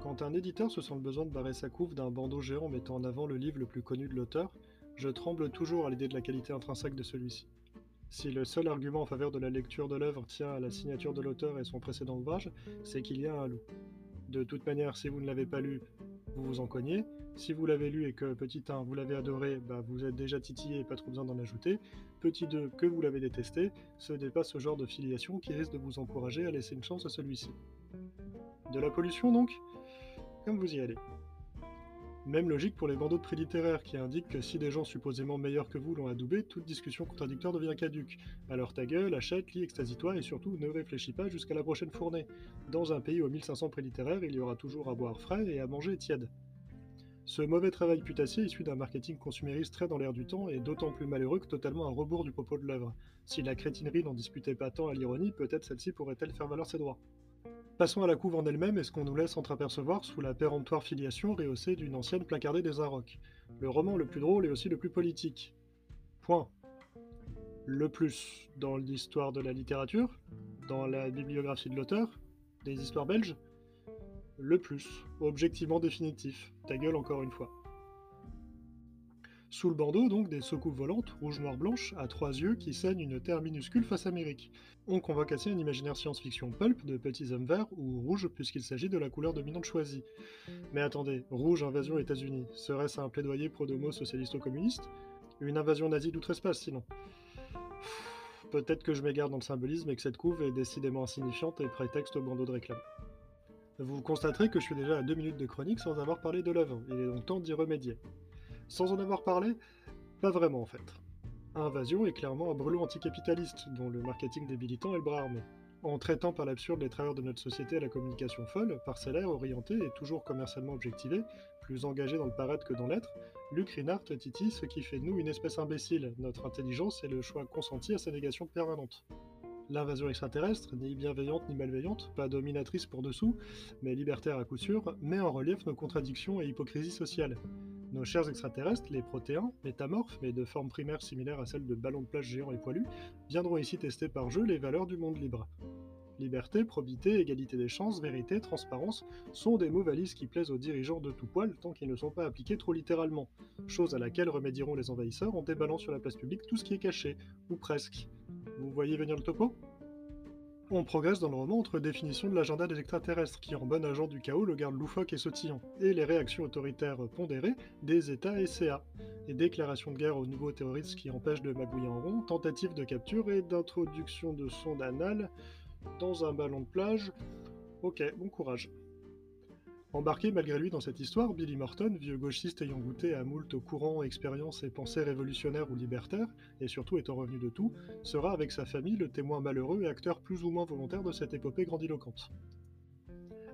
Quand un éditeur se sent le besoin de barrer sa couve d'un bandeau géant mettant en avant le livre le plus connu de l'auteur, je tremble toujours à l'idée de la qualité intrinsèque de celui-ci. Si le seul argument en faveur de la lecture de l'œuvre tient à la signature de l'auteur et son précédent ouvrage, c'est qu'il y a un loup. De toute manière, si vous ne l'avez pas lu, vous vous en cognez. Si vous l'avez lu et que petit 1, vous l'avez adoré, bah, vous êtes déjà titillé et pas trop besoin d'en ajouter. Petit 2, que vous l'avez détesté, ce n'est pas ce genre de filiation qui risque de vous encourager à laisser une chance à celui-ci. De la pollution donc? Comme vous y allez. Même logique pour les bandeaux de prix littéraires qui indiquent que si des gens supposément meilleurs que vous l'ont adoubé, toute discussion contradictoire devient caduque. Alors ta gueule, achète, lis, extasie-toi et surtout ne réfléchis pas jusqu'à la prochaine fournée. Dans un pays aux 1500 prix littéraires, il y aura toujours à boire frais et à manger tiède. Ce mauvais travail putassier issu d'un marketing consumériste très dans l'air du temps est d'autant plus malheureux que totalement à rebours du propos de l'œuvre. Si la crétinerie n'en disputait pas tant à l'ironie, peut-être celle-ci pourrait-elle faire valoir ses droits. Passons à la couve en elle-même et ce qu'on nous laisse entreapercevoir sous la péremptoire filiation rehaussée d'une ancienne placardée des Arocs. Le roman le plus drôle et aussi le plus politique. Point. Le plus dans l'histoire de la littérature, dans la bibliographie de l'auteur, des histoires belges. Le plus, objectivement définitif. Ta gueule encore une fois. Sous le bandeau, donc, des secousses volantes, rouge, noir, blanche, à trois yeux, qui saignent une terre minuscule face Amérique. On convoque ainsi un imaginaire science-fiction pulp de petits hommes verts ou rouges, puisqu'il s'agit de la couleur dominante choisie. Mais attendez, rouge invasion États-Unis, serait-ce un plaidoyer pro-domo socialisto-communiste Une invasion nazie d'outre-espace, sinon? Peut-être que je m'égare dans le symbolisme et que cette couve est décidément insignifiante et prétexte au bandeau de réclame. Vous constaterez que je suis déjà à deux minutes de chronique sans avoir parlé de l'œuvre, il est donc temps d'y remédier. Sans en avoir parlé Pas vraiment en fait. Invasion est clairement un brûlot anticapitaliste, dont le marketing débilitant est le bras armé. En traitant par l'absurde les travailleurs de notre société à la communication folle, parcellaire, orientée et toujours commercialement objectivée, plus engagée dans le paraître que dans l'être, Luc Rinart titille ce qui fait de nous une espèce imbécile, notre intelligence et le choix consenti à sa négation permanente. L'invasion extraterrestre, ni bienveillante ni malveillante, pas dominatrice pour dessous, mais libertaire à coup sûr, met en relief nos contradictions et hypocrisie sociale. Nos chers extraterrestres, les protéins, métamorphes, mais de forme primaire similaire à celle de ballons de plage géants et poilus, viendront ici tester par jeu les valeurs du monde libre. Liberté, probité, égalité des chances, vérité, transparence sont des mots valises qui plaisent aux dirigeants de tout poil tant qu'ils ne sont pas appliqués trop littéralement, chose à laquelle remédieront les envahisseurs en déballant sur la place publique tout ce qui est caché, ou presque. Vous voyez venir le topo? On progresse dans le roman entre définition de l'agenda des extraterrestres, qui en bon agent du chaos le garde loufoque et sautillant, et les réactions autoritaires pondérées des États et CA, et déclarations de guerre aux nouveaux terroristes qui empêchent de magouiller en rond, tentatives de capture et d'introduction de sondes anales dans un ballon de plage. Ok, bon courage. Embarqué malgré lui dans cette histoire, Billy Morton, vieux gauchiste ayant goûté à moult courants, expériences et pensées révolutionnaires ou libertaires, et surtout étant revenu de tout, sera avec sa famille le témoin malheureux et acteur plus ou moins volontaire de cette épopée grandiloquente.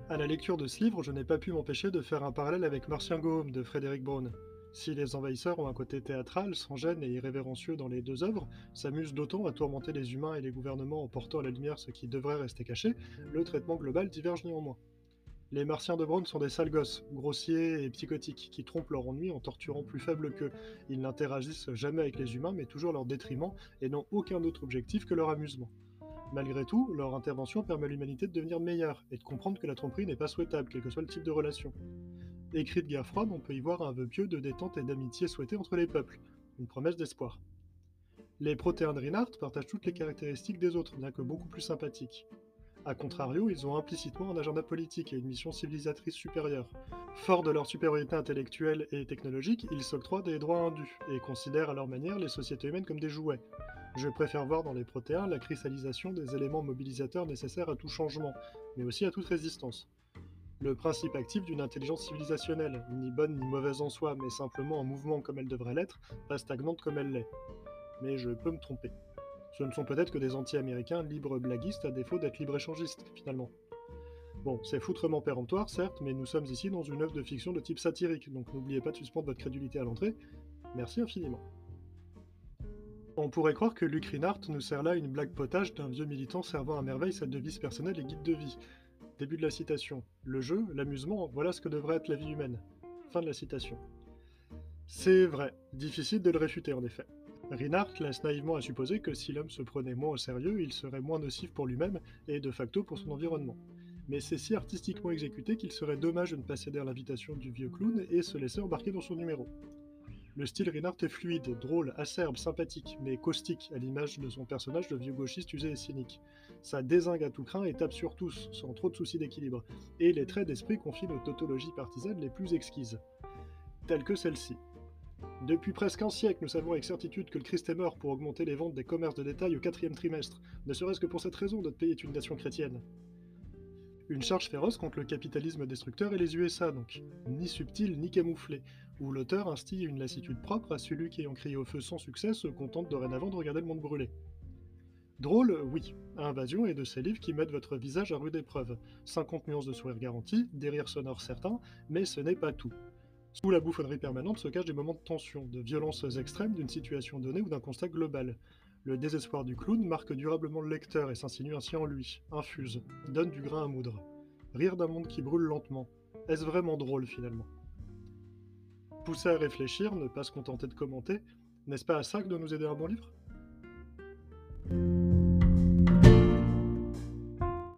À la lecture de ce livre, je n'ai pas pu m'empêcher de faire un parallèle avec Martien Gaume de Frédéric Braun. Si les envahisseurs ont un côté théâtral, sans gêne et irrévérencieux dans les deux œuvres, s'amusent d'autant à tourmenter les humains et les gouvernements en portant à la lumière ce qui devrait rester caché, le traitement global diverge néanmoins. Les martiens de Brown sont des sales gosses, grossiers et psychotiques, qui trompent leur ennui en torturant plus faibles qu'eux. Ils n'interagissent jamais avec les humains, mais toujours leur détriment, et n'ont aucun autre objectif que leur amusement. Malgré tout, leur intervention permet à l'humanité de devenir meilleure, et de comprendre que la tromperie n'est pas souhaitable, quel que soit le type de relation. Écrit de guerre froide, on peut y voir un vœu pieux de détente et d'amitié souhaité entre les peuples, une promesse d'espoir. Les protéins de Reinhardt partagent toutes les caractéristiques des autres, bien que beaucoup plus sympathiques. A contrario, ils ont implicitement un agenda politique et une mission civilisatrice supérieure. Forts de leur supériorité intellectuelle et technologique, ils s'octroient des droits indus et considèrent à leur manière les sociétés humaines comme des jouets. Je préfère voir dans les protéins la cristallisation des éléments mobilisateurs nécessaires à tout changement, mais aussi à toute résistance. Le principe actif d'une intelligence civilisationnelle, ni bonne ni mauvaise en soi, mais simplement en mouvement comme elle devrait l'être, pas stagnante comme elle l'est. Mais je peux me tromper. Ce ne sont peut-être que des anti-américains libres blaguistes à défaut d'être libre-échangistes, finalement. Bon, c'est foutrement péremptoire, certes, mais nous sommes ici dans une œuvre de fiction de type satirique, donc n'oubliez pas de suspendre votre crédulité à l'entrée. Merci infiniment. On pourrait croire que Luc Rinart nous sert là une blague potage d'un vieux militant servant à merveille sa devise personnelle et guide de vie. Début de la citation. Le jeu, l'amusement, voilà ce que devrait être la vie humaine. Fin de la citation. C'est vrai, difficile de le réfuter en effet. Reinhardt laisse naïvement à supposer que si l'homme se prenait moins au sérieux, il serait moins nocif pour lui-même et de facto pour son environnement. mais c'est si artistiquement exécuté qu'il serait dommage de ne pas céder à l'invitation du vieux clown et se laisser embarquer dans son numéro. Le style Rinart est fluide, drôle, acerbe, sympathique, mais caustique, à l'image de son personnage de vieux gauchiste usé et cynique. Sa désingue à tout craint et tape sur tous, sans trop de soucis d'équilibre, et les traits d'esprit confient nos tautologies partisanes les plus exquises. Telles que celle-ci. Depuis presque un siècle, nous savons avec certitude que le Christ est mort pour augmenter les ventes des commerces de détail au quatrième trimestre, ne serait-ce que pour cette raison notre pays est une nation chrétienne. Une charge féroce contre le capitalisme destructeur et les USA, donc, ni subtil ni camouflé, où l'auteur instille une lassitude propre à celui qui, ayant crié au feu sans succès, se contente dorénavant de regarder le monde brûler. Drôle, oui. Invasion et de ces livres qui mettent votre visage à rude épreuve. 50 nuances de sourire garanties, des rires sonores certains, mais ce n'est pas tout. Sous la bouffonnerie permanente se cachent des moments de tension, de violences extrêmes d'une situation donnée ou d'un constat global. Le désespoir du clown marque durablement le lecteur et s'insinue ainsi en lui, infuse, donne du grain à moudre. Rire d'un monde qui brûle lentement. Est-ce vraiment drôle finalement? Pousser à réfléchir, ne pas se contenter de commenter, n'est-ce pas à ça que doit nous aider un bon livre?